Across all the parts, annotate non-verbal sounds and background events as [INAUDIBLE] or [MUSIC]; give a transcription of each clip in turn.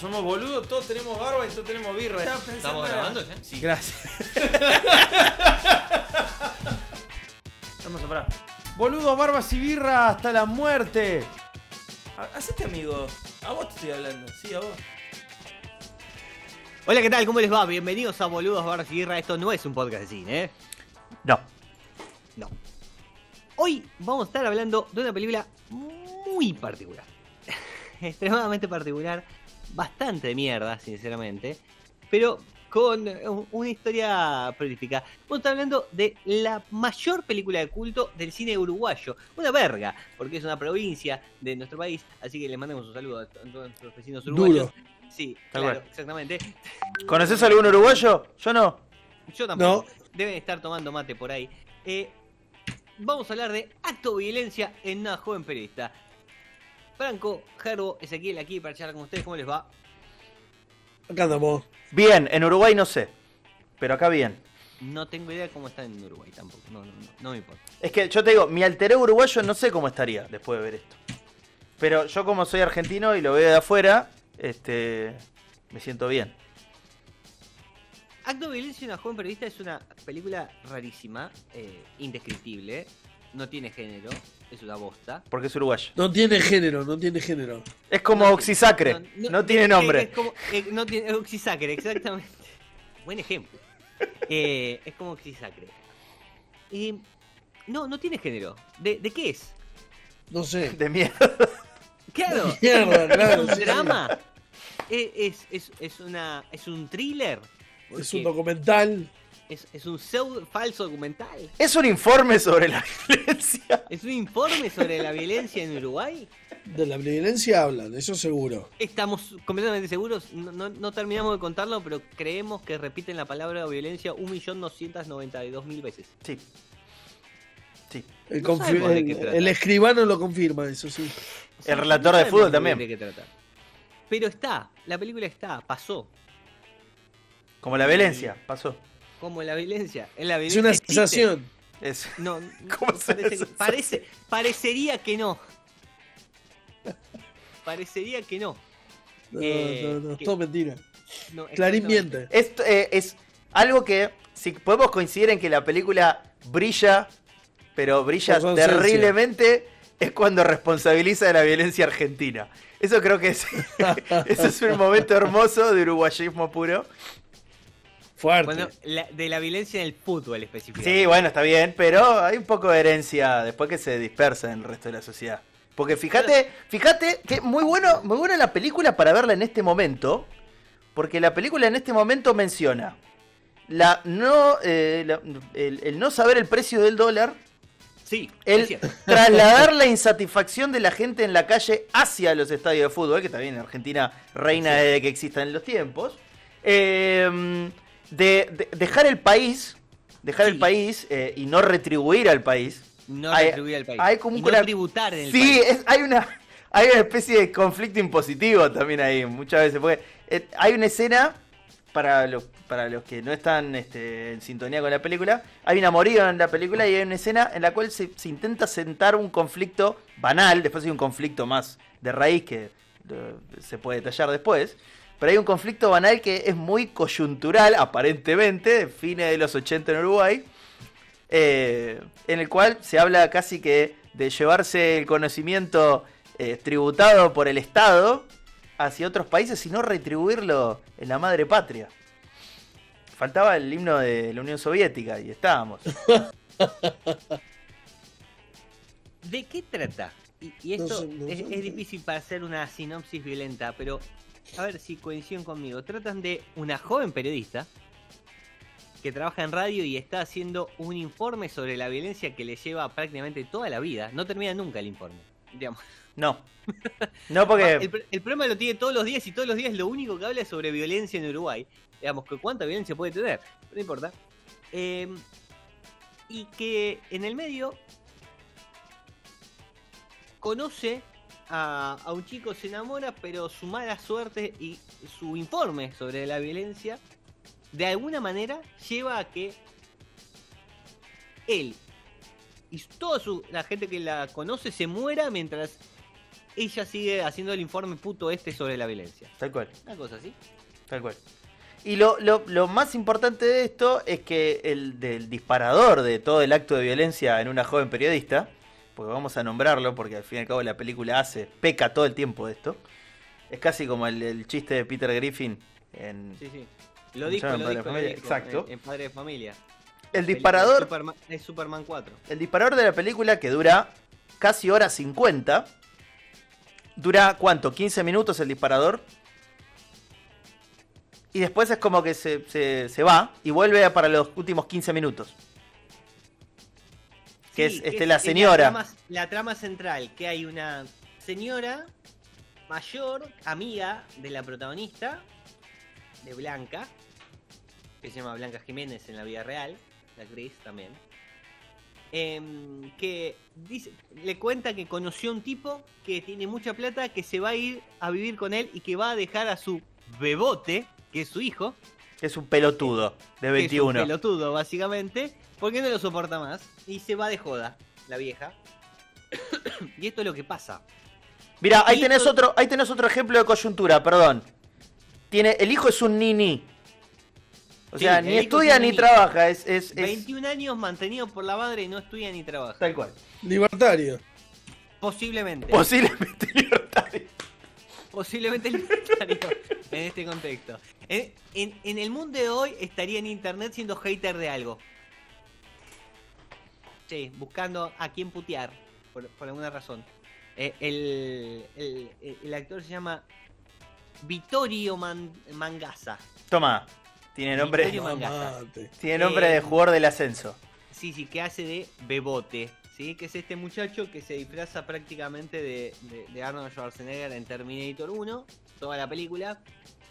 Somos boludos, todos tenemos barba y todos tenemos birra. ¿Estamos grabando ya? Sí. Gracias. [LAUGHS] Vamos a parar. Boludos, barbas y birra hasta la muerte. Ha- Hacete amigo. A vos te estoy hablando. Sí, a vos. Hola, ¿qué tal? ¿Cómo les va? Bienvenidos a Boludos Barras y Guerra. Esto no es un podcast de cine, ¿eh? No. No. Hoy vamos a estar hablando de una película muy particular. [LAUGHS] Extremadamente particular. Bastante de mierda, sinceramente. Pero con un- una historia prolífica. Vamos a estar hablando de la mayor película de culto del cine uruguayo. Una verga, porque es una provincia de nuestro país. Así que les mandamos un saludo a todos nuestros vecinos uruguayos. Duro. Sí, Tal claro, cual. exactamente. ¿Conoces algún uruguayo? Yo no. Yo tampoco. Deben estar tomando mate por ahí. Eh, vamos a hablar de acto de violencia en una joven periodista. Franco, Gerbo, Ezequiel aquí para charlar con ustedes. ¿Cómo les va? Acá andamos. Bien, en Uruguay no sé. Pero acá bien. No tengo idea cómo está en Uruguay tampoco. No, no, no, no me importa. Es que yo te digo, mi alter ego uruguayo no sé cómo estaría después de ver esto. Pero yo como soy argentino y lo veo de afuera, este me siento bien. Acto de violencia en una joven periodista es una película rarísima, eh, indescriptible. No tiene género, es una bosta. Porque es uruguayo. No tiene género, no tiene género. Es como No, Oxisacre, no, tiene eh, nombre. Es como, eh, no tiene Oxisacre, exactamente. Buen ejemplo. Eh, es como Oxisacre. Eh, no, no tiene género. ¿De, de qué es? No sé. De miedo. Claro. Mierda, claro, ¿Es un drama? Eh, ¿Es, es, es, una, ¿Es un thriller? Es Porque un documental. ¿Es, es un pseudo- falso documental? Es un informe sobre la violencia. ¿Es un informe sobre la violencia en Uruguay? De la violencia hablan, eso seguro. Estamos completamente seguros, no, no- no terminamos de contarlo, pero creemos que repiten la palabra violencia 1.292.000 veces. Sí. Sí. El, No escribano lo confirma, eso sí. O sea, El relator no de fútbol también. De qué trata. Pero está, la película está, pasó. Como la violencia, pasó. Como la violencia. En la Es una existe. sensación. Es, No, [LAUGHS] no, ¿Cómo no, parece, dice que- parece- parecería que no. Parecería que no. No, Eh, no, no, es que- todo mentira. no Clarín miente. Esto, eh, es algo que, si podemos coincidir en que la película brilla, pero brilla terriblemente, es cuando responsabiliza de la violencia argentina. Eso creo que es, [LAUGHS] eso es un momento hermoso de uruguayismo puro. Fuerte. Bueno, la- de la violencia en el fútbol específicamente. Sí, bueno, está bien, pero hay un poco de herencia después que se dispersa en el resto de la sociedad. Porque fíjate, fíjate que muy bueno, muy buena la película para verla en este momento, porque la película en este momento menciona la no, eh, la- el, el no saber el precio del dólar, Sí, el [LAUGHS] trasladar la [LAUGHS] insatisfacción de la gente en la calle hacia los estadios de fútbol, que también en Argentina reina desde que existan los tiempos, eh, de, de- dejar el país, dejar Sí. el país eh, y no retribuir al país. No Hay- retribuir al país. hay como y una- no tributar en el Sí, país. es- hay una [LAUGHS] hay una especie de conflicto impositivo también ahí muchas veces. Porque eh, hay una escena, para los, para los que no están este, en sintonía con la película, hay un amorío en la película y hay una escena en la cual se, se intenta sentar un conflicto banal, después hay un conflicto más de raíz que eh, se puede detallar después. Pero hay un conflicto banal que es muy coyuntural, aparentemente, de fines de los 80 en Uruguay, eh, en el cual se habla casi que de llevarse el conocimiento eh, tributado por el Estado hacia otros países y no retribuirlo en la madre patria. Faltaba el himno de la Unión Soviética y estábamos. ¿De qué trata? Y, y No esto sé, no es, sé. es difícil para hacer una sinopsis violenta, pero a ver si coinciden conmigo. Tratan de una joven periodista que trabaja en radio y está haciendo un informe sobre la violencia que le lleva prácticamente toda la vida. No termina nunca el informe. Digamos. No. [LAUGHS] No porque... El, pr- el problema lo tiene todos los días y todos los días lo único que habla es sobre violencia en Uruguay. Digamos, que cuánta violencia puede tener, no importa. Eh, y que en el medio conoce a, a un chico, se enamora, pero su mala suerte y su informe sobre la violencia de alguna manera lleva a que él y toda su- la gente que la conoce se muera mientras ella sigue haciendo el informe puto este sobre la violencia. Tal cual. Una cosa así. Tal cual. Y lo, lo- lo más importante de esto es que el del disparador de todo el acto de violencia en una joven periodista, porque vamos a nombrarlo porque al fin y al cabo la película hace, peca todo el tiempo de esto. Es casi como el, el chiste de Peter Griffin en Sí, sí. Lo ¿Cómo dijo, lo en Padre dijo, de lo Familia? dijo, Exacto. En, en Padre de Familia. el disparador. Superman- es Superman 4. El disparador de la película que dura casi hora 50. Dura cuánto? 15 minutos el disparador. Y después es como que se, se- se va y vuelve para los últimos 15 minutos. Que es, este, la señora. La trama, la trama central, que hay una señora mayor, amiga de la protagonista, de Blanca, que se llama Blanca Jiménez en la vida real, la actriz también, em, que dice, le cuenta que conoció a un tipo que tiene mucha plata, que se va a ir a vivir con él y que va a dejar a su bebote, que es su hijo, Es un pelotudo de que es un 21. pelotudo, básicamente, porque no lo soporta más y se va de joda, la vieja. [COUGHS] y esto es lo que pasa. Mira, ahí tenés otro, ahí tenés otro ejemplo de coyuntura, perdón. Tiene, el hijo es un nini. O Sí, sea, ni es estudia ni nini. trabaja, es, es, es- 21 años mantenido por la madre y no estudia ni trabaja. tal cual. Libertario. Posiblemente. Posiblemente [LAUGHS] libertario. posiblemente libertario en este contexto. En, en- en el mundo de hoy estaría en internet siendo hater de algo. Sí, buscando a quién putear, por, por alguna razón. Eh, el, el- el- actor se llama Vittorio Man- Mangasa. Toma, tiene nombre, tiene nombre de Eh, jugador del ascenso. Sí, sí, que hace de Bebote, ¿sí? Que es este muchacho que se disfraza prácticamente de, de- de Arnold Schwarzenegger en Terminator 1, toda la película,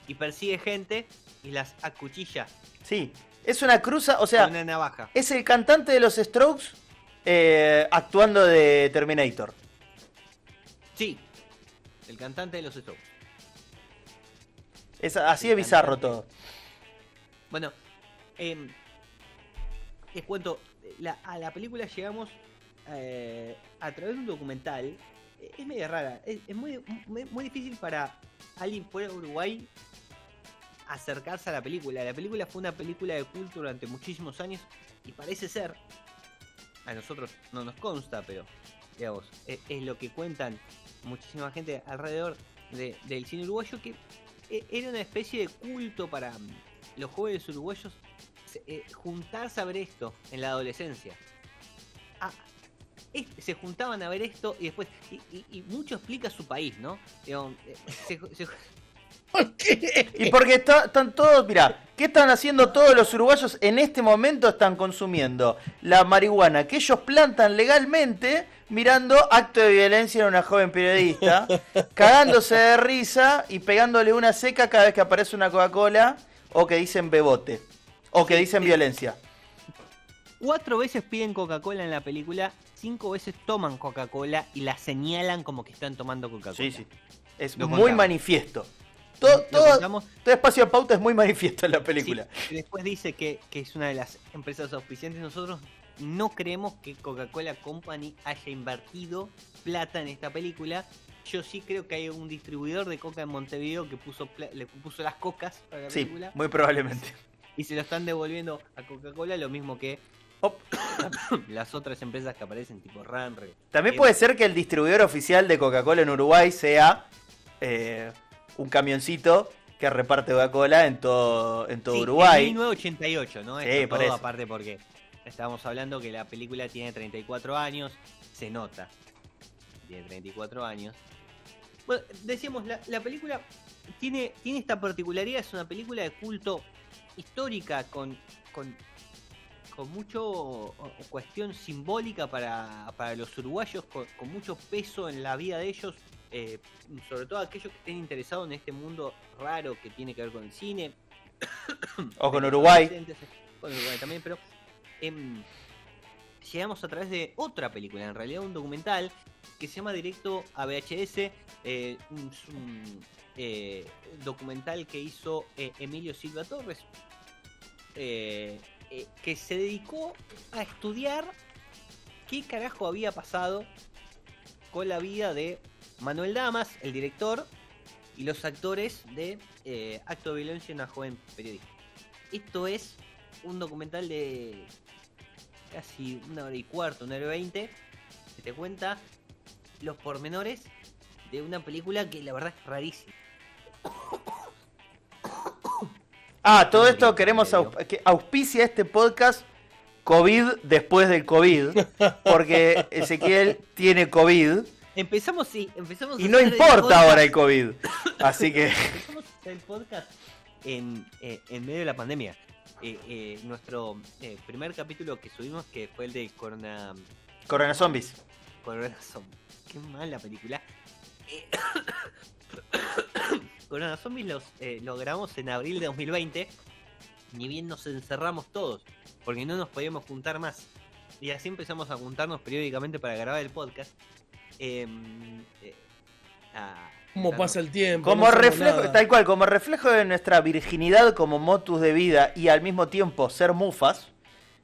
y persigue gente y las acuchilla Sí, es una cruza, o sea, una navaja. es el cantante de los Strokes eh, actuando de Terminator. Sí, el cantante de los Strokes. Es así El de bizarro cantante. todo. Bueno, les cuento, la- a la película llegamos eh, a través de un documental. Eh, Es media rara, es, es muy, muy, muy difícil para alguien fuera de Uruguay acercarse a la película. La película fue una película de culto durante muchísimos años y parece ser, a nosotros no nos consta, pero digamos, es, es lo que cuentan muchísima gente alrededor de- del cine uruguayo que e- era una especie de culto para mm, los jóvenes uruguayos eh, juntarse a ver esto en la adolescencia. Ah, es- se juntaban a ver esto y después. Y, y- y mucho explica su país, ¿no? Digamos, eh, se- se- [LAUGHS] ¿Por qué? Y porque está- están todos, mira, ¿qué están haciendo todos los uruguayos en este momento? Están consumiendo la marihuana que ellos plantan legalmente, mirando acto de violencia en una joven periodista, [LAUGHS] cagándose de risa y pegándole una seca cada vez que aparece una Coca-Cola o que dicen bebote o que dicen violencia. cuatro veces piden Coca-Cola en la película, cinco veces toman Coca-Cola y la señalan como que están tomando Coca-Cola. Sí, sí. Es Lo muy manifiesto. Todo, todo, todo espacio de pauta es muy manifiesto en la película. Sí, después dice que, que es una de las empresas auspiciantes. Nosotros no creemos que Coca-Cola Company haya invertido plata en esta película. Yo sí creo que hay un distribuidor de coca en Montevideo que puso, le puso las cocas para la Sí, película muy probablemente. y se lo están devolviendo a Coca-Cola, lo mismo que [COUGHS] las otras empresas que aparecen, tipo Ranre. También puede ser que el distribuidor oficial de Coca-Cola en Uruguay sea eh, un camioncito que reparte Coca-Cola en todo, en todo Sí, Uruguay. En 1988, ¿no? Sí, Esto por todo eso. aparte porque estábamos hablando que la película tiene 34 años, se nota. Tiene 34 años. Bueno, decíamos, la, la película tiene, tiene esta particularidad, es una película de culto histórica con, con, con mucho cuestión simbólica para, para los uruguayos, con, con mucho peso en la vida de ellos, eh, sobre todo aquellos que estén interesados en este mundo raro que tiene que ver con el cine. [COUGHS] O con Pero Uruguay. presentes- Con Uruguay también, pero em, llegamos a través de otra película, en realidad un documental que se llama Directo a VHS, eh, un, un, eh, documental que hizo eh, Emilio Silva Torres, eh, eh, que se dedicó a estudiar qué carajo había pasado con la vida de Manuel Damas, el director, y los actores de eh, Acto de Violencia en una joven periodista. Esto es un documental de casi una hora y cuarto, una hora y veinte, que te cuenta los pormenores de una película que la verdad es rarísima. [COUGHS] Ah, todo esto queremos que auspicia este podcast COVID después del COVID, porque [LAUGHS] Ezequiel tiene COVID Empezamos, sí, empezamos y no el importa ahora el COVID. [LAUGHS] Así que Empezamos el podcast en, eh, en medio de la pandemia. Eh, eh, nuestro primer capítulo que subimos, que fue el de Corona, Corona Zombies. Corona Zombies. Qué mala película. [COUGHS] Corona Zombies los, lo grabamos en abril de 2020. Ni bien nos encerramos todos, porque no nos podíamos juntar más. Y así empezamos a juntarnos periódicamente para grabar el podcast. Em, eh, a- ¿Cómo pasa el tiempo? Como No reflejo, nada. tal cual, como reflejo de nuestra virginidad como motus de vida y al mismo tiempo ser mufas,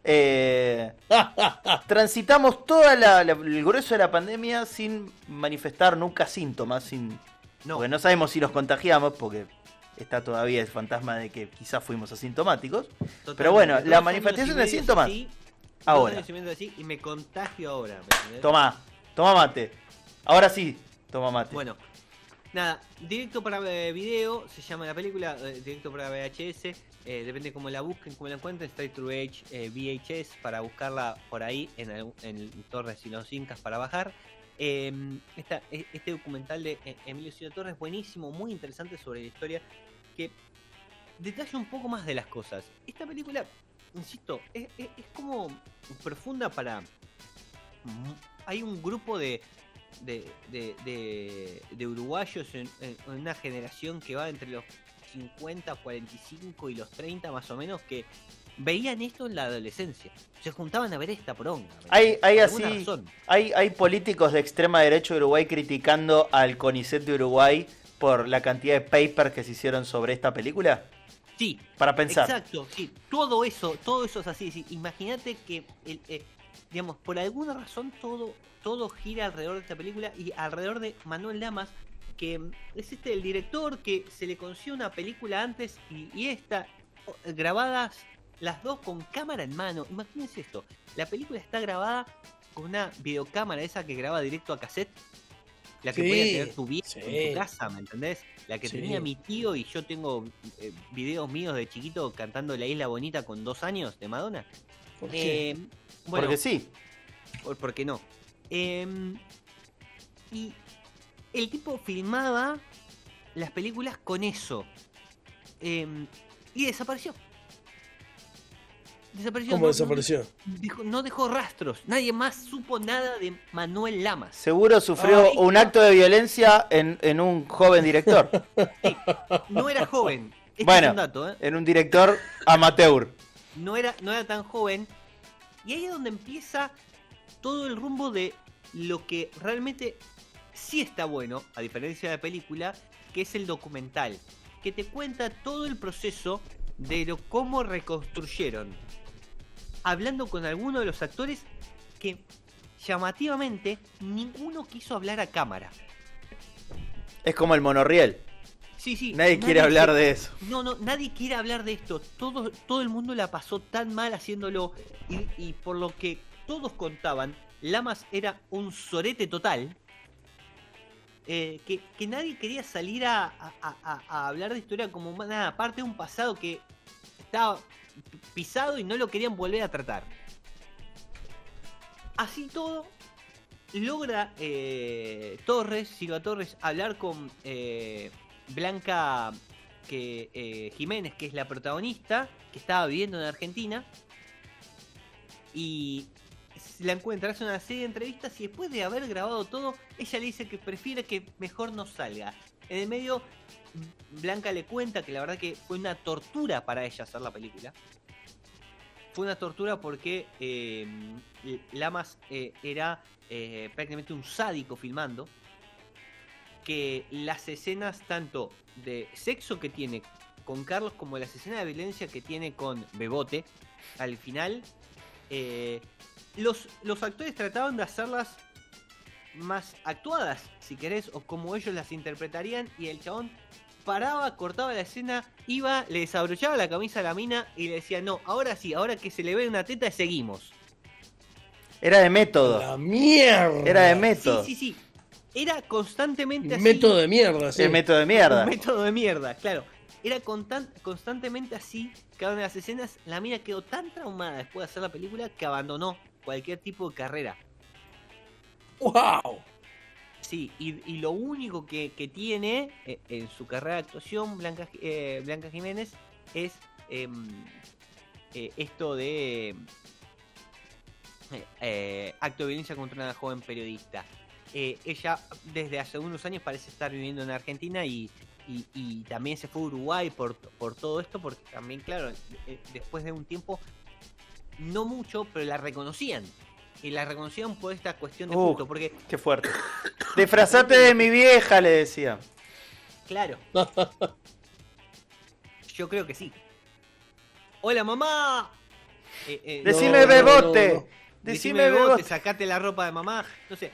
eh, [LAUGHS] transitamos toda la, la- el grueso de la pandemia sin manifestar nunca síntomas, sin, No, porque no sabemos si los contagiamos, porque está todavía el fantasma de que quizás fuimos asintomáticos. Totalmente. Pero bueno, la manifestación de síntomas, así, ahora. y medio así, y me contagio ahora. ¿me entendés? Toma, toma mate. Ahora sí, toma mate. Bueno, nada, directo para eh, video, se llama la película, eh, directo para VHS, eh, depende cómo la busquen, cómo la encuentren, Straight to Age eh, VHS para buscarla por ahí en, algún- en Torres y los Incas para bajar. Esta- e- este documental de Emilio Silva Torres buenísimo, muy interesante sobre la historia, que detalla un poco más de las cosas. Esta película, insisto, es, como profunda para... mu- Hay un grupo de, de, de, de- de uruguayos en, en una generación que va entre los 50, 45 y los 30 más o menos que veían esto en la adolescencia. Se juntaban a ver esta poronga. ¿me Hay- hay así- razón. Hay, hay políticos de extrema derecha de Uruguay criticando al CONICET de Uruguay por la cantidad de papers que se hicieron sobre esta película. Sí, Para pensar. Exacto, sí, todo eso, todo eso es así. sí. Imagínate que, el, eh, digamos, por alguna razón todo, todo gira alrededor de esta película y alrededor de Manuel Lamas, que es este el director que se le consiguió una película antes y, y esta, grabadas las dos con cámara en mano. Imagínense esto, la película está grabada con una videocámara esa que graba directo a cassette. La que Sí, podía tener tu viejo sí. en tu casa, ¿me entendés? La que Sí. tenía mi tío y yo tengo eh, videos míos de chiquito cantando La Isla Bonita con dos años de Madonna. ¿Por qué? Eh, bueno, Porque sí. por, ¿por qué no? Em, y el tipo filmaba las películas con eso. Em, y desapareció. Desapareció. ¿Cómo no- no desapareció? dejó- no dejó rastros. Nadie más supo nada de Manuel Lamas. Seguro sufrió Ay, un acto de violencia en, en un joven director. No era joven. Este Bueno. es un dato, ¿eh? en un director amateur. no era, no era tan joven. Y ahí es donde empieza todo el rumbo de lo que realmente sí está bueno, a diferencia de la película, que es el documental, que te cuenta todo el proceso de lo cómo reconstruyeron. Hablando con algunos de los actores que llamativamente ninguno quiso hablar a cámara. Es como el monorriel. Sí, sí. Nadie quiere se- hablar de eso. No, no, nadie quiere hablar de esto. Todo, todo el mundo la pasó tan mal haciéndolo. Y, y por lo que todos contaban, Lamas era un sorete total. eh, que, que nadie quería salir a, a- a- a hablar de historia como nada, parte de un pasado que estaba pisado y no lo querían volver a tratar. Así todo, logra eh, Torres, Silva Torres, hablar con eh, Blanca que, eh, Jiménez, que es la protagonista, que estaba viviendo en Argentina. y la encuentra, hace una serie de entrevistas y después de haber grabado todo, ella le dice que prefiere que mejor no salga. En el medio, Blanca le cuenta que la verdad que fue una tortura para ella hacer la película. Fue una tortura porque eh, Lamas eh, era eh, prácticamente un sádico filmando. Que las escenas tanto de sexo que tiene con Carlos como las escenas de violencia que tiene con Bebote, al final, eh, los, los actores trataban de hacerlas más actuadas, si querés, o como ellos las interpretarían, y el chabón paraba, cortaba la escena, iba, le desabrochaba la camisa a la mina y le decía, no, ahora sí, ahora que se le ve una teta, seguimos. Era de método. La mierda. Era de método. Sí, sí, sí. Era constantemente así. Método de mierda, sí. El método de mierda. Un método de mierda, claro. Era constan- constantemente así cada una de las escenas. La mina quedó tan traumada después de hacer la película que abandonó cualquier tipo de carrera. ¡Wow! Sí, y, y lo único que, que tiene eh, en su carrera de actuación Blanca, eh, Blanca Jiménez es em, eh, esto de eh, eh, acto de violencia contra una joven periodista. Eh, ella desde hace unos años parece estar viviendo en Argentina y, y- y también se fue a Uruguay por, por todo esto, porque también, claro, eh, después de un tiempo, no mucho, pero la reconocían. Y la reconocían por esta cuestión de Uh. culto, porque Qué fuerte. [COUGHS] Disfrazate de mi vieja, le decía. Claro. [LAUGHS] Yo creo que sí. ¡Hola, mamá! Eh, eh, Decime no, bebote. no, no. decime Decime vos, te bebote. sacate la ropa de mamá. No sé.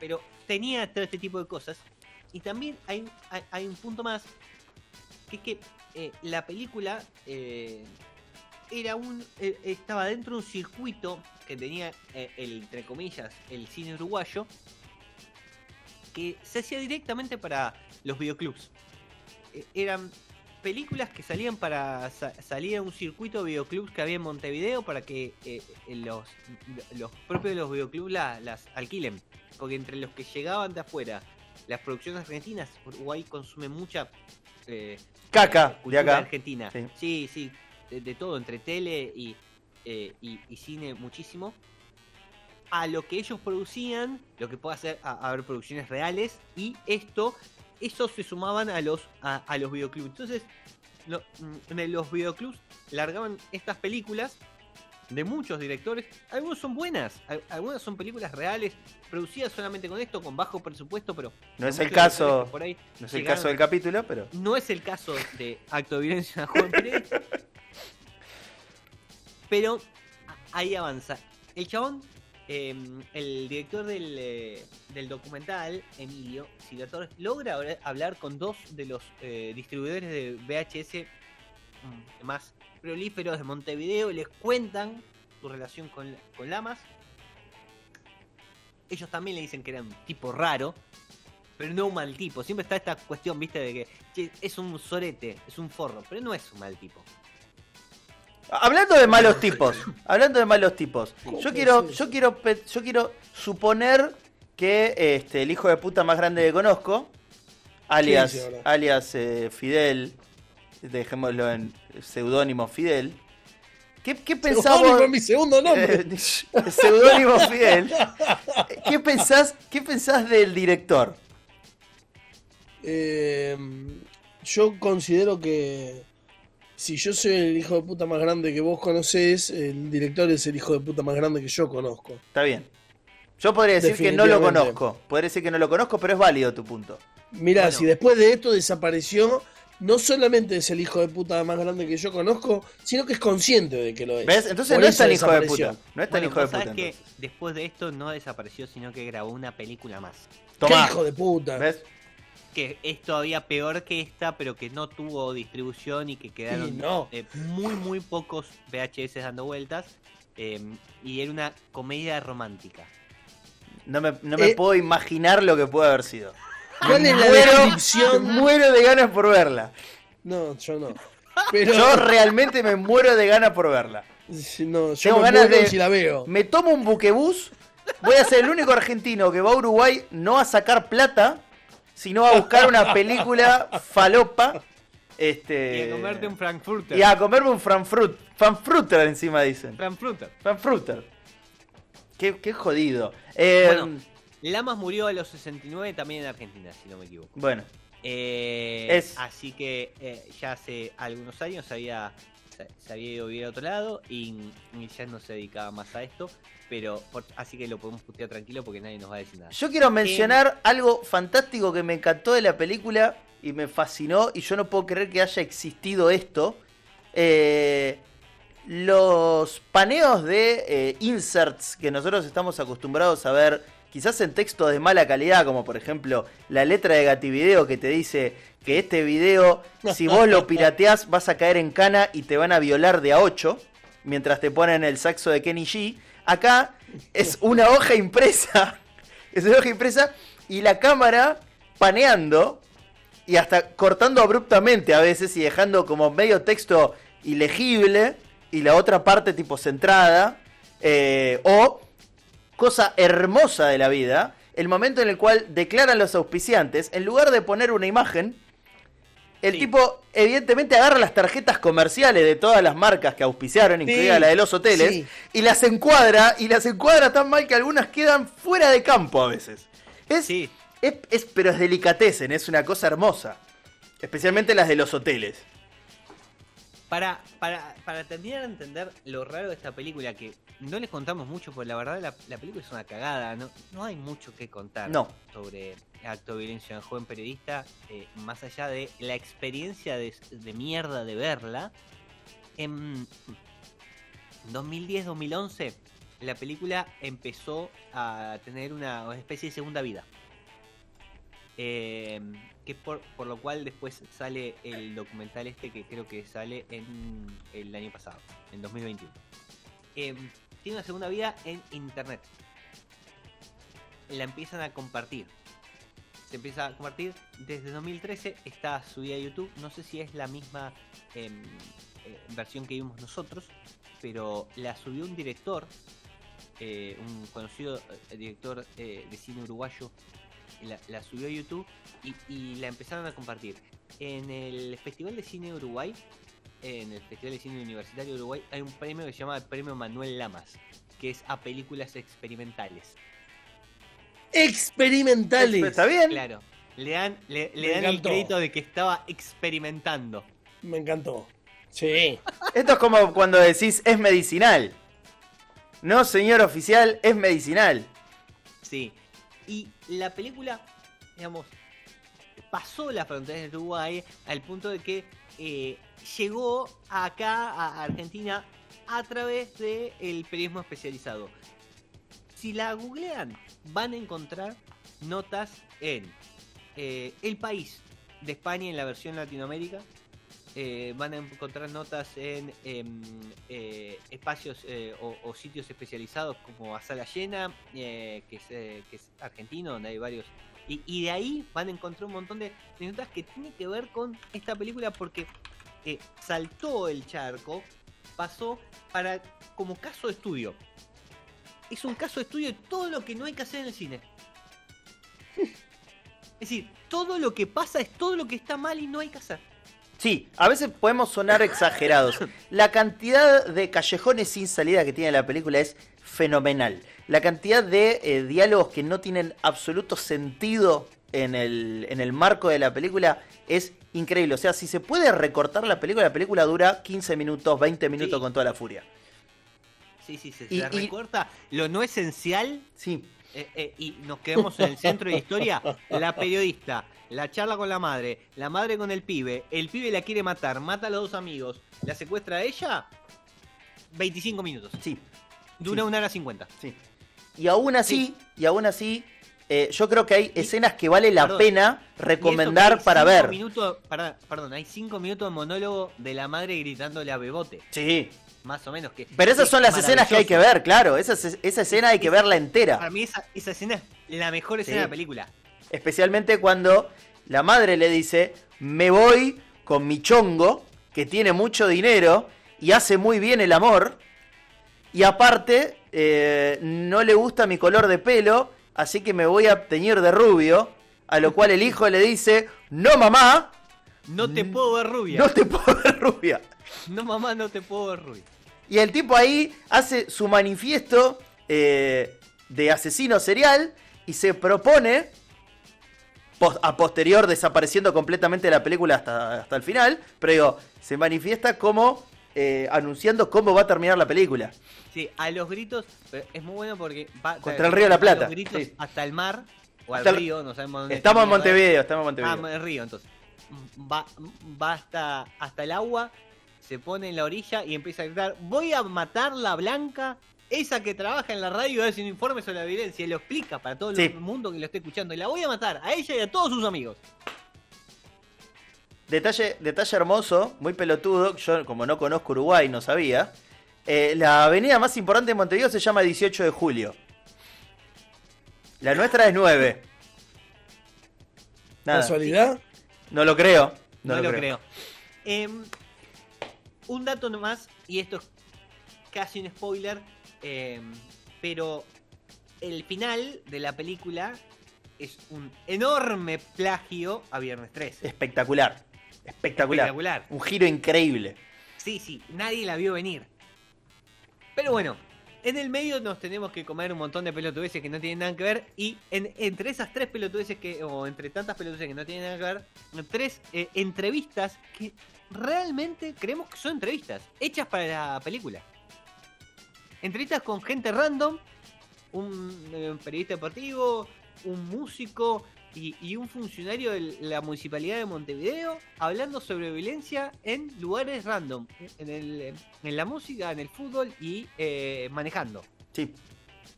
Pero tenía todo este tipo de cosas. Y también hay, hay, un punto más. Que es que eh, la película eh, era un. eh, estaba dentro de un circuito que tenía el, entre comillas, el cine uruguayo. Que se hacía directamente para los videoclubs. Eran películas que salían para sa- salir a un circuito de videoclubs que había en Montevideo para que eh, eh, los, los propios de los videoclubs la- las alquilen. Porque entre los que llegaban de afuera, las producciones argentinas, Uruguay consume mucha eh, Caca, de cultura acá. argentina. Sí. Sí, sí, de, de todo, entre tele y, eh, y, y cine muchísimo. A lo que ellos producían, lo que puede hacer a, a ver producciones reales, y esto, esos se sumaban a los, a, a los videoclubs. Entonces, lo- mm, en los videoclubs largaban estas películas de muchos directores. Algunas son buenas, al- algunas son películas reales, producidas solamente con esto, con bajo presupuesto, pero. No es el caso. que Por ahí No es el caso del capítulo, pero. no es el caso de acto de violencia [LAUGHS] joven. [LAUGHS] Pero ahí avanza. El chabón, eh, el director del, eh, del documental, Emilio Torres, logra hablar- con dos de los eh, distribuidores de VHS mm, más prolíferos de Montevideo. Les cuentan su relación con, con Lamas. Ellos también le dicen que era un tipo raro, pero no un mal tipo. Siempre está esta cuestión, viste, de que che, es un sorete, es un forro, pero no es un mal tipo. Hablando de malos tipos, hablando de malos tipos, yo quiero, yo quiero, yo quiero suponer que este, el hijo de puta más grande que conozco, alias, Sí, sí, verdad. alias eh, Fidel, dejémoslo en seudónimo Fidel, ¿qué, qué pensás vos- mi segundo [LAUGHS] nombre. Eh, seudónimo Fidel, ¿qué pensás, qué pensás del director? Eh, yo considero que si yo soy el hijo de puta más grande que vos conocés, el director es el hijo de puta más grande que yo conozco. Está bien. Yo podría decir que no lo conozco, podría decir que no lo conozco, pero es válido tu punto. Mirá, Bueno. si después de esto desapareció, no solamente es el hijo de puta más grande que yo conozco, sino que es consciente de que lo es. ¿Ves? Entonces Por no es tan hijo de puta. No es tan Bueno, hijo de puta. que entonces. después de esto no desapareció, sino que grabó una película más. ¿Qué Tomá. hijo de puta? ¿Ves? Que es todavía peor que esta, pero que no tuvo distribución y que quedaron no. eh, muy, muy pocos VHS dando vueltas. eh, y era una comedia romántica. No me, no me Eh. puedo imaginar lo que puede haber sido. [LAUGHS] ¿Cuál es la Muero, descripción? muero de ganas por verla. No, yo no. [LAUGHS] Pero Yo realmente me muero de ganas por verla. no, yo Tengo me ganas muero de- si la veo. Me tomo un buquebús. Voy a ser el único argentino que va a Uruguay no a sacar plata, sino a buscar una película falopa Este, Y a comerte un Frankfurter. Y a comerme un Frankfurt. Frankfurter encima dicen. Frankfurter. Frankfurter. Qué, qué jodido. Eh, Bueno. Lamas murió a los 69 también en Argentina, si no me equivoco. bueno, Eh, Es- Así que eh, ya hace algunos años había, se, se había ido a vivir a otro lado y, y ya no se dedicaba más a esto. Pero por- así que lo podemos putear tranquilo porque nadie nos va a decir nada. yo quiero mencionar algo fantástico que me encantó de la película y me fascinó y yo no puedo creer que haya existido esto. Eh, los paneos de eh, inserts que nosotros estamos acostumbrados a ver, quizás en textos de mala calidad, como por ejemplo la letra de Gativideo que te dice que este video, si vos lo [LAUGHS] pirateás, vas a caer en cana y te van a violar de a 8, mientras te ponen el saxo de Kenny G. Acá es una hoja impresa, [LAUGHS] es una hoja impresa y la cámara paneando y hasta cortando abruptamente a veces y dejando como medio texto ilegible y la otra parte tipo centrada. eh, o, cosa hermosa de la vida, el momento en el cual declaran los auspiciantes, en lugar de poner una imagen, el Sí. tipo evidentemente agarra las tarjetas comerciales de todas las marcas que auspiciaron, incluida la de los hoteles, sí. y las encuadra, y las encuadra tan mal que algunas quedan fuera de campo a veces. Es, Sí, es, es- pero es delicatecen, es una cosa hermosa. Especialmente las de los hoteles. Para, para, para terminar de entender lo raro de esta película, que no les contamos mucho, porque la verdad la, la película es una cagada, no, no hay mucho que contar No. sobre acto de violencia en joven periodista, eh, más allá de la experiencia de, de mierda de verla. En 2010-2011 la película empezó a tener una especie de segunda vida. Eh, que por, por lo cual después sale el documental este que creo que sale en el año pasado, en 2021. Eh, tiene una segunda vida en internet. La empiezan a compartir. Se empieza a compartir desde 2013, está subida a YouTube. No sé si es la misma em, eh, versión que vimos nosotros, pero la subió un director, un conocido director de cine uruguayo, la, la subió a YouTube y, y la empezaron a compartir. En el Festival de Cine Uruguay, en el Festival de Cine Universitario de Uruguay, hay un premio que se llama el Premio Manuel Lamas, que es a películas experimentales. Experimentales. ¿Está bien? Claro, le dan, le, dan el crédito de que estaba experimentando. Me encantó. Sí. Esto es como cuando decís es medicinal. No, señor oficial, es medicinal. Sí. Y la película, digamos, pasó las fronteras de Uruguay al punto de que eh, llegó acá a Argentina a través del periodismo especializado. Si la googlean, van a encontrar notas en eh, El País de España en la versión Latinoamérica. Eh, van a encontrar notas en em, eh, espacios eh, o, o sitios especializados como A Sala Llena, eh, que, es, eh, que es argentino, donde hay varios. Y, y de ahí van a encontrar un montón de, de notas que tienen que ver con esta película porque saltó el charco, pasó para como caso de estudio. Es un caso de estudio de todo lo que no hay que hacer en el cine. [LAUGHS] Es decir, todo lo que pasa es todo lo que está mal y no hay que hacer. Sí, a veces podemos sonar exagerados. La cantidad de callejones sin salida que tiene la película es fenomenal. La cantidad de eh, diálogos que no tienen absoluto sentido en el, en el marco de la película es increíble. O sea, si se puede recortar la película, la película dura 15 minutos, 20 minutos Sí. con toda la furia. Sí, sí, se, Y- se y- recorta lo no esencial Sí, eh, eh, y nos quedamos en el centro de la historia. La periodista, la charla con la madre, la madre con el pibe, el pibe la quiere matar, mata a los dos amigos, la secuestra a ella, 25 minutos. sí, Dura Sí. una hora 50. sí. Y aún así, y aún así, eh, yo creo que hay escenas que vale la Perdón. pena recomendar para cinco ver. minutos- pará, perdón, hay 5 minutos de monólogo de la madre gritándole a Bebote. Sí. Más o menos que. Pero esas es son las escenas que hay que ver, claro. Esa, esa escena hay que verla Para entera. mí esa, esa escena es la mejor escena Sí. de la película. Especialmente cuando la madre le dice, me voy con mi chongo, que tiene mucho dinero y hace muy bien el amor. Y aparte, eh, no le gusta mi color de pelo, así que me voy a teñir de rubio. A lo cual el hijo le dice, no mamá, No te puedo ver rubia. No te puedo ver rubia. [LAUGHS] No, mamá, no te puedo ver rubia. Y el tipo ahí hace su manifiesto eh, de asesino serial y se propone, pos- a posterior desapareciendo completamente de la película hasta, hasta el final, pero digo, se manifiesta como eh, anunciando cómo va a terminar la película. Sí, a los gritos, pero es muy bueno porque va Contra el Río de la Plata, a los gritos sí. hasta el mar o al Hasta el- río, no sabemos dónde. Estamos en. Montevideo, estamos en Ah, Montevideo. el río, entonces. Va, va hasta, hasta el agua, se pone en la orilla y empieza a gritar: Voy a matar la blanca, esa que trabaja en la radio y hace un informe sobre la violencia. Y lo explica para todo Sí. el mundo que lo esté escuchando. Y la voy a matar a ella y a todos sus amigos. Detalle, detalle hermoso, muy pelotudo, yo como no conozco Uruguay, no sabía. eh, la avenida más importante de Montevideo se llama 18 de julio. La nuestra es 9. Nada, ¿Casualidad? no lo creo. No, lo creo. Em, un dato nomás, y esto es casi un spoiler, em, pero el final de la película es un enorme plagio a Viernes 3. Espectacular. Espectacular. Espectacular. Un giro increíble. Sí, sí, nadie la vio venir. Pero bueno, en el medio nos tenemos que comer un montón de pelotudeces que no tienen nada que ver. Y en- entre esas tres pelotudeces que, o entre tantas pelotudeces que no tienen nada que ver, tres eh, entrevistas que realmente creemos que son entrevistas, hechas para la película. Entrevistas con gente random, un eh, periodista deportivo, un músico y, y un funcionario de la municipalidad de Montevideo hablando sobre violencia en lugares random, en, el, en la música, en el fútbol y eh, manejando. Sí,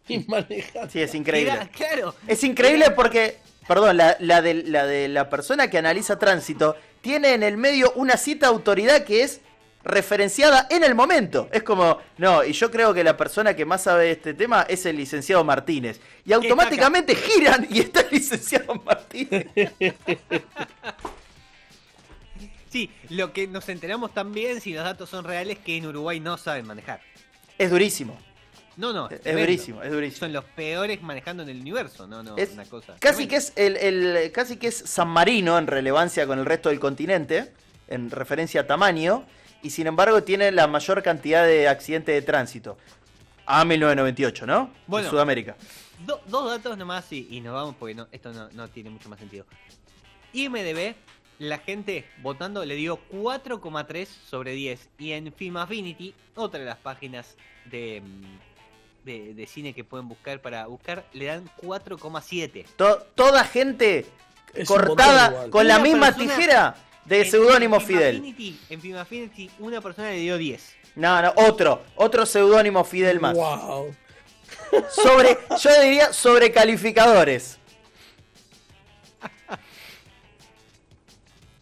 Y maneja. sí, es increíble. Era- claro, Es increíble porque, perdón, la, la de, la de la persona que analiza tránsito tiene en el medio una cita autoridad que es referenciada en el momento. Es como, no, y yo creo que la persona que más sabe de este tema es el licenciado Martínez. Y automáticamente giran y está el licenciado Martínez. [LAUGHS] sí, lo que nos enteramos también, si los datos son reales, que en Uruguay no saben manejar. Es durísimo. No, no, Es durísimo, es durísimo. Son los peores manejando en el universo, no, no, Es una cosa. Casi tremenda. que es el, el- casi que es San Marino en relevancia con el resto del continente, en referencia a tamaño, y sin embargo tiene la mayor cantidad de accidentes de tránsito. A 1998, ¿no? Bueno. En Sudamérica. Do- dos datos nomás y, y nos vamos porque no, esto no, no tiene mucho más sentido. IMDB, la gente votando le dio 4,3 sobre 10. Y en Film Affinity, otra de las páginas de, mm, de, de cine que pueden buscar para buscar, le dan 4,7. To- toda gente Es cortada con la misma persona- tijera de seudónimo Fidel. Affinity- en Film Affinity, una persona le dio 10. No, no, otro, otro seudónimo Fidel más. Wow. Sobre, yo diría sobre calificadores.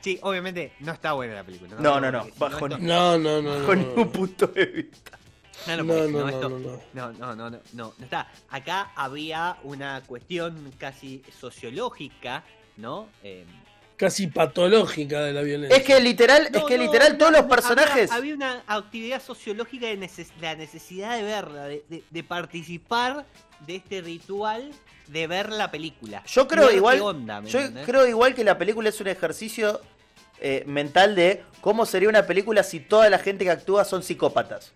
Sí, obviamente no está buena la película. No, no, no, si bajo No, no, no. no, Con no. ningún punto de vista. No, no, no, no, no, no. No, no, no, no, no, no está. Acá había una cuestión casi sociológica, ¿no? Eh, Casi patológica de la violencia. Es que literal, es que no, literal no, todos los personajes. Había, había una actividad sociológica de neces- la necesidad de verla, de, de- de participar de este ritual de ver la película. Yo creo igual, qué onda, ¿me yo entendés? creo igual que la película es un ejercicio eh, mental de cómo sería una película si toda la gente que actúa son psicópatas.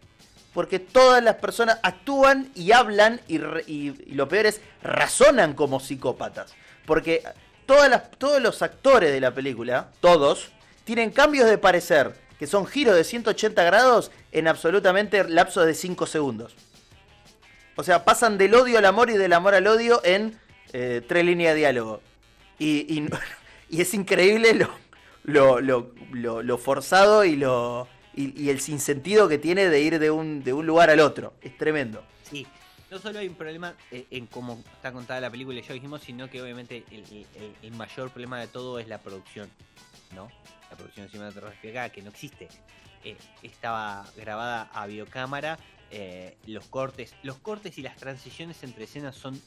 Porque todas las personas actúan y hablan y, re- y- y lo peor es razonan como psicópatas. Porque todas las, todos los actores de la película, todos, tienen cambios de parecer que son giros de 180 grados en absolutamente lapsos de 5 segundos. O sea, pasan del odio al amor y del amor al odio en eh, tres líneas de diálogo. Y, [LAUGHS] es increíble lo, lo, forzado y, lo, y el sinsentido que tiene de ir de un, de un lugar al otro. Es tremendo. Sí, no solo hay un problema eh, en cómo está contada la película, ya dijimos, sino que obviamente el, mayor problema de todo es la producción, ¿no? La producción cinematográfica que no existe. Eh, estaba grabada a videocámara, eh, los cortes, los cortes y las transiciones entre escenas son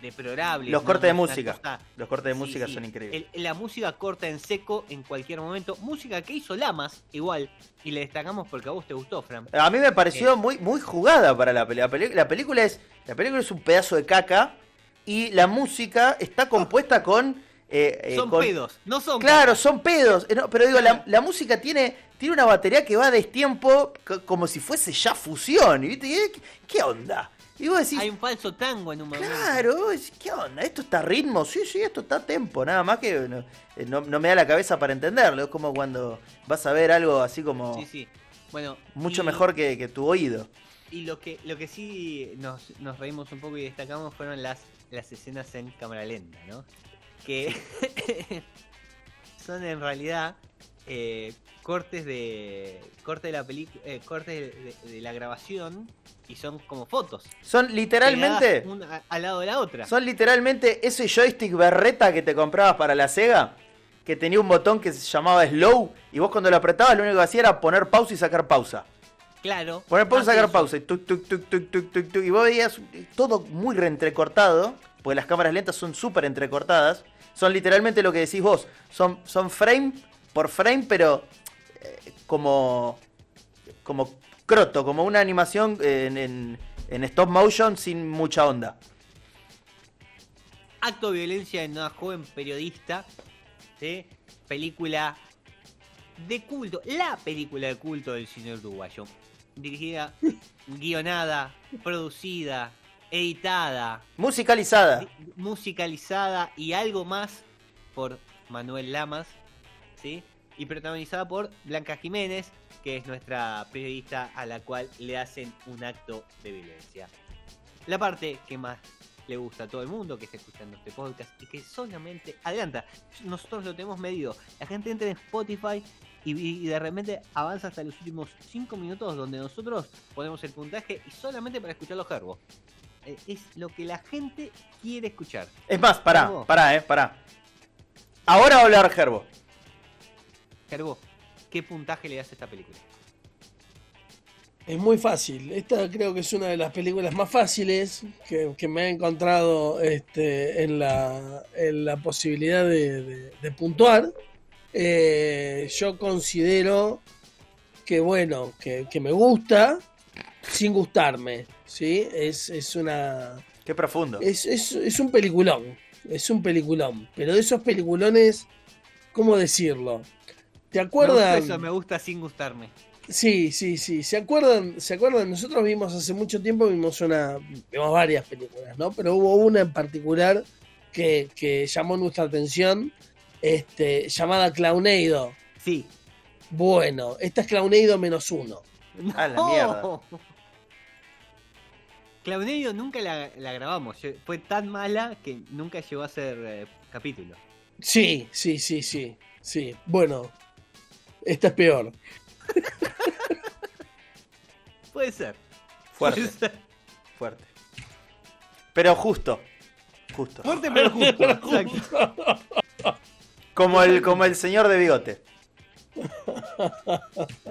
deplorables. Los cortes de música. cosa- Los cortes de Sí, música sí. son increíbles. El- la música corta en seco en cualquier momento. Música que hizo Lamas, igual. Y le destacamos porque a vos te gustó, Fran. A mí me pareció Eh. muy, muy jugada para la película. La, película es, la película es un pedazo de caca y la música está compuesta con eh, eh, son con- pedos, no son Claro, son pedos. Eh, no, pero digo, la música tiene, tiene una batería que va a destiempo como si fuese ya fusión. ¿y ¿viste? ¿Qué, qué onda? Y vos decís, Hay un falso tango en un momento. claro, decís, ¿qué onda? ¿Esto está ritmo? Sí, sí, esto está tempo. Nada más que no, eh, no- no me da la cabeza para entenderlo. Es como cuando vas a ver algo así como Sí, sí. Bueno, mucho y- mejor que, que tu oído. Y lo que, lo que sí nos, nos reímos un poco y destacamos fueron las, las escenas en cámara lenta, ¿no? Que [LAUGHS] son en realidad eh, cortes de cortes de la película, cortes de, de- de la grabación y son como fotos. Son literalmente... una al lado de la otra. Son literalmente ese joystick berreta que te comprabas para la Sega, que tenía un botón que se llamaba slow, y vos cuando lo apretabas lo único que hacía era poner pausa y sacar pausa. Claro. Poner pausa y sacar pausa, y tuk, tuk, tuk, tuk, tuk, tuk, tuk, y vos veías todo muy reentrecortado, porque las cámaras lentas son súper entrecortadas, son literalmente lo que decís vos, son, son frame por frame, pero eh, como, como croto, como una animación en, en- en stop motion sin mucha onda. Acto de violencia en una joven periodista. ¿sí? Película de culto. La película de culto del cine uruguayo. Dirigida, [LAUGHS] guionada, producida, editada, Musicalizada. musicalizada y algo más por Manuel Lamas. ¿sí? Y protagonizada por Blanca Jiménez, que es nuestra periodista a la cual le hacen un acto de violencia. La parte que más le gusta a todo el mundo que está escuchando este podcast y que solamente adelanta. Nosotros lo tenemos medido. La gente entra en Spotify y, y de repente avanza hasta los últimos 5 minutos donde nosotros ponemos el puntaje y solamente para escuchar los gerbos. Eh, Es lo que la gente quiere escuchar. Es más, pará, pará, eh, pará. Ahora va a hablar Gerbo. Gerbo, ¿qué puntaje le das a esta película? Es muy fácil. Esta creo que es una de las películas más fáciles que, que me he encontrado este, en, la, en la posibilidad de, de- de puntuar. Eh, yo considero que, bueno, que, que me gusta sin gustarme. ¿sí? Es, es una. Qué profundo. Es, es, es un peliculón. Es un peliculón. Pero de esos peliculones, ¿cómo decirlo? ¿Te Me gusta acuerdas? eso, me gusta sin gustarme. Sí, sí, sí. ¿Se acuerdan? ¿Se acuerdan? Nosotros vimos hace mucho tiempo, vimos una, vimos varias películas, ¿no? Pero hubo una en particular que, que llamó nuestra atención, este, llamada Clowneido. Sí. Bueno, esta es Clowneido menos uno. [LAUGHS] A la mierda. Claudio nunca la, la grabamos. Fue tan mala que nunca llegó a ser eh, capítulo. Sí, sí, sí, sí, sí. Bueno, esta es peor. [LAUGHS] Puede ser. Fuerte, Puede ser. fuerte. Pero justo. Justo. Fuerte [LAUGHS] pero justo. exacto. Como el, como el señor de bigote.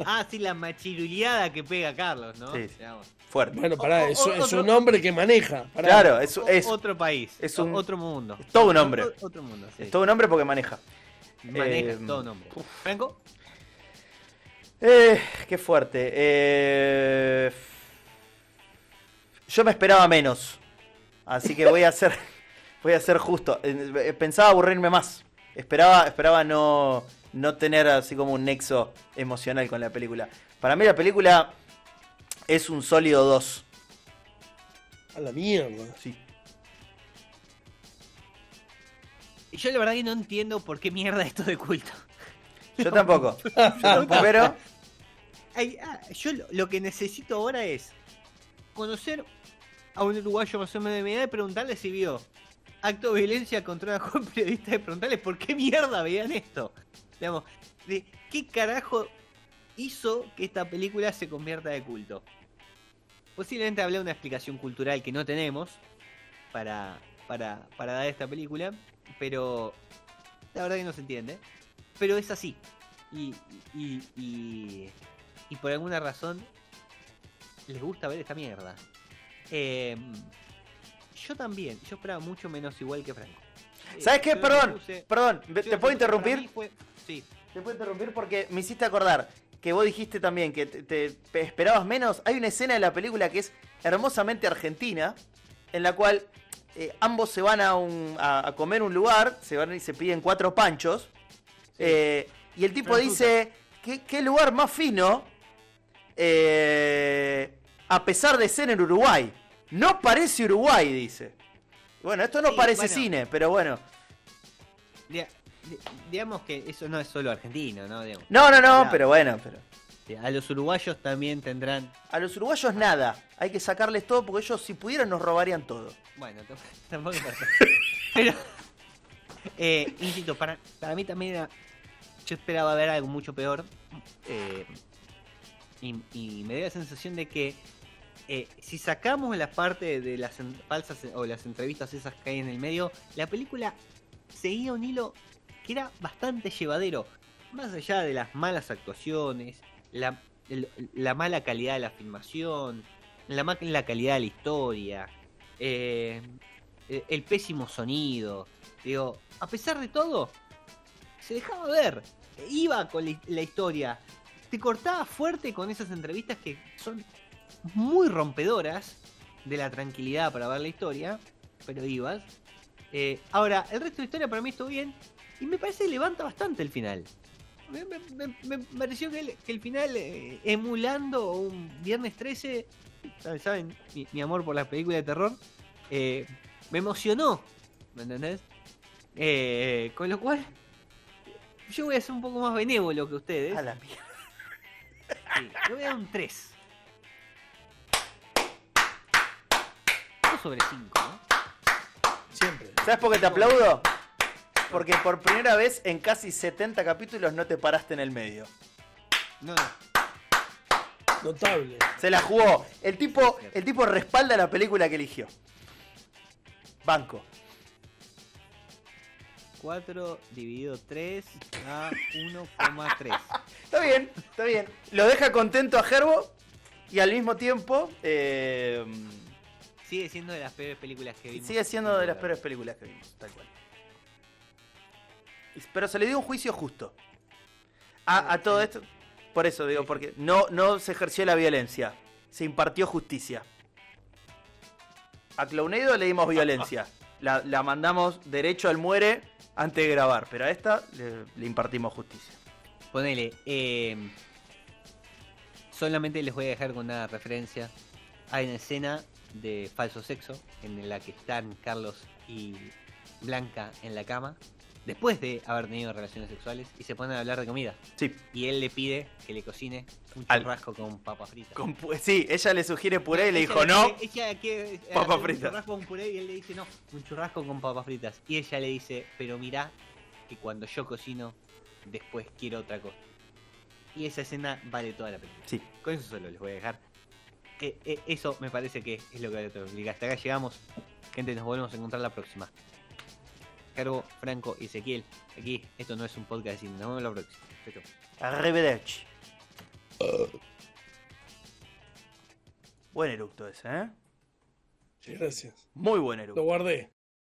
Ah, sí, la machiruleada que pega Carlos, ¿no? Sí. Digamos. Fuerte. Bueno, pará, O- o- es, un hombre que maneja. pará. Claro, es, otro país. es un- otro mundo. es todo un hombre. Otro mundo, sí. es todo un hombre porque maneja. Maneja Eh, todo un hombre. Franco, Eh, qué fuerte. Eh, yo me esperaba menos. Así que voy a ser, [LAUGHS] voy a ser justo. Eh, Pensaba aburrirme más. Esperaba, esperaba no, no tener así como un nexo emocional con la película. Para mí la película es un sólido 2. A la mierda. Sí. yo la verdad que no entiendo por qué mierda esto de culto. Yo tampoco. [LAUGHS] Yo tampoco, pero Ay, ah, yo lo, lo que necesito ahora es conocer a un uruguayo más o menos de mi edad y preguntarle si vio acto de violencia contra una [LAUGHS] joven periodista y preguntarle por qué mierda veían esto. Digamos, de qué carajo hizo que esta película se convierta de culto. Posiblemente hablé de una explicación cultural que no tenemos para, para, para dar esta película, pero la verdad que no se entiende. Pero es así. Y, y, y, y por alguna razón les gusta ver esta mierda. Eh, yo también, yo esperaba mucho menos igual que Franco. Eh, ¿Sabes qué? yo Perdón, puse- perdón. ¿Te puedo interrumpir? fue- sí. Te puedo interrumpir porque me hiciste acordar que vos dijiste también que te, te esperabas menos. Hay una escena de la película que es hermosamente argentina, en la cual eh, ambos se van a, un, a, a comer un lugar, se van y se piden cuatro panchos. Eh, y el tipo dice, ¿qué, qué lugar más fino? eh, a pesar de ser en Uruguay. No parece Uruguay, dice. Bueno, esto no Sí, parece bueno. cine, pero bueno. Digamos que eso no es solo argentino, ¿no? Digamos, No, no, no, Claro. pero bueno, pero... a los uruguayos también tendrán. A los uruguayos nada. Hay que sacarles todo porque ellos si pudieran nos robarían todo. Bueno, tampoco. [LAUGHS] Pero, eh, insisto, para, para mí también era. Yo esperaba ver algo mucho peor. eh, y, me dio la sensación de que eh, si sacamos la parte de las falsas o las entrevistas esas que hay en el medio, la película seguía un hilo que era bastante llevadero. Más allá de las malas actuaciones, la, mala calidad de la filmación, la mala calidad de la historia, eh, el, el pésimo sonido. Digo, a pesar de todo, se dejaba ver, iba con la, historia, te cortaba fuerte con esas entrevistas que son muy rompedoras de la tranquilidad para ver la historia, pero ibas. Eh, ahora, el resto de la historia para mí estuvo bien y me parece que levanta bastante el final. Me, me- me- me pareció que el, final, eh, emulando un Viernes 13, ¿saben? Mi, amor por las películas de terror, eh, me emocionó, ¿me entendés? Con lo cual, yo voy a ser un poco más benévolo que ustedes. A la mierda. Sí, yo voy a dar un 3. 2 sobre 5, ¿no? Siempre. ¿Sabes por qué te aplaudo? Porque por primera vez en casi 70 capítulos no te paraste en el medio. No, no. Notable. Se la jugó. El tipo, el tipo respalda la película que eligió. Banco. 4 dividido 3 a 1,3. Está bien, está bien. Lo deja contento a Gerbo y al mismo tiempo eh, Sigue siendo de las peores películas que vimos. sigue siendo de las peores películas que vimos, tal cual. Pero se le dio un juicio justo. A, a todo esto, por eso digo, porque no, no se ejerció la violencia, se impartió justicia. A Clownado le dimos violencia, [LAUGHS] la, la mandamos derecho al muere antes de grabar, pero a esta le, impartimos justicia. Ponele, eh, solamente les voy a dejar con una referencia. Hay una escena de falso sexo en la que están Carlos y Blanca en la cama, después de haber tenido relaciones sexuales, y se ponen a hablar de comida. Sí, Y él le pide que le cocine un Al- churrasco con papas fritas. con pu- sí, ella le sugiere puré y le dijo no. Ella quiere eh, Papas un fritas. churrasco con puré y él le dice no, un churrasco con papas fritas. Y ella le dice, pero mirá que cuando yo cocino, después quiero otra cosa. Y esa escena vale toda la película. Sí, Con eso solo les voy a dejar. Eh, eh, eso me parece que es lo que vale toda la película. Hasta acá llegamos. Gente, nos volvemos a encontrar la próxima. Cargo, Franco y Ezequiel. Aquí, esto no es un podcast de cine. Nos vemos la próxima. Chau, chau. arrivederci. Buen eructo ese, ¿eh? Sí, gracias. Muy buen Lo eructo. guardé.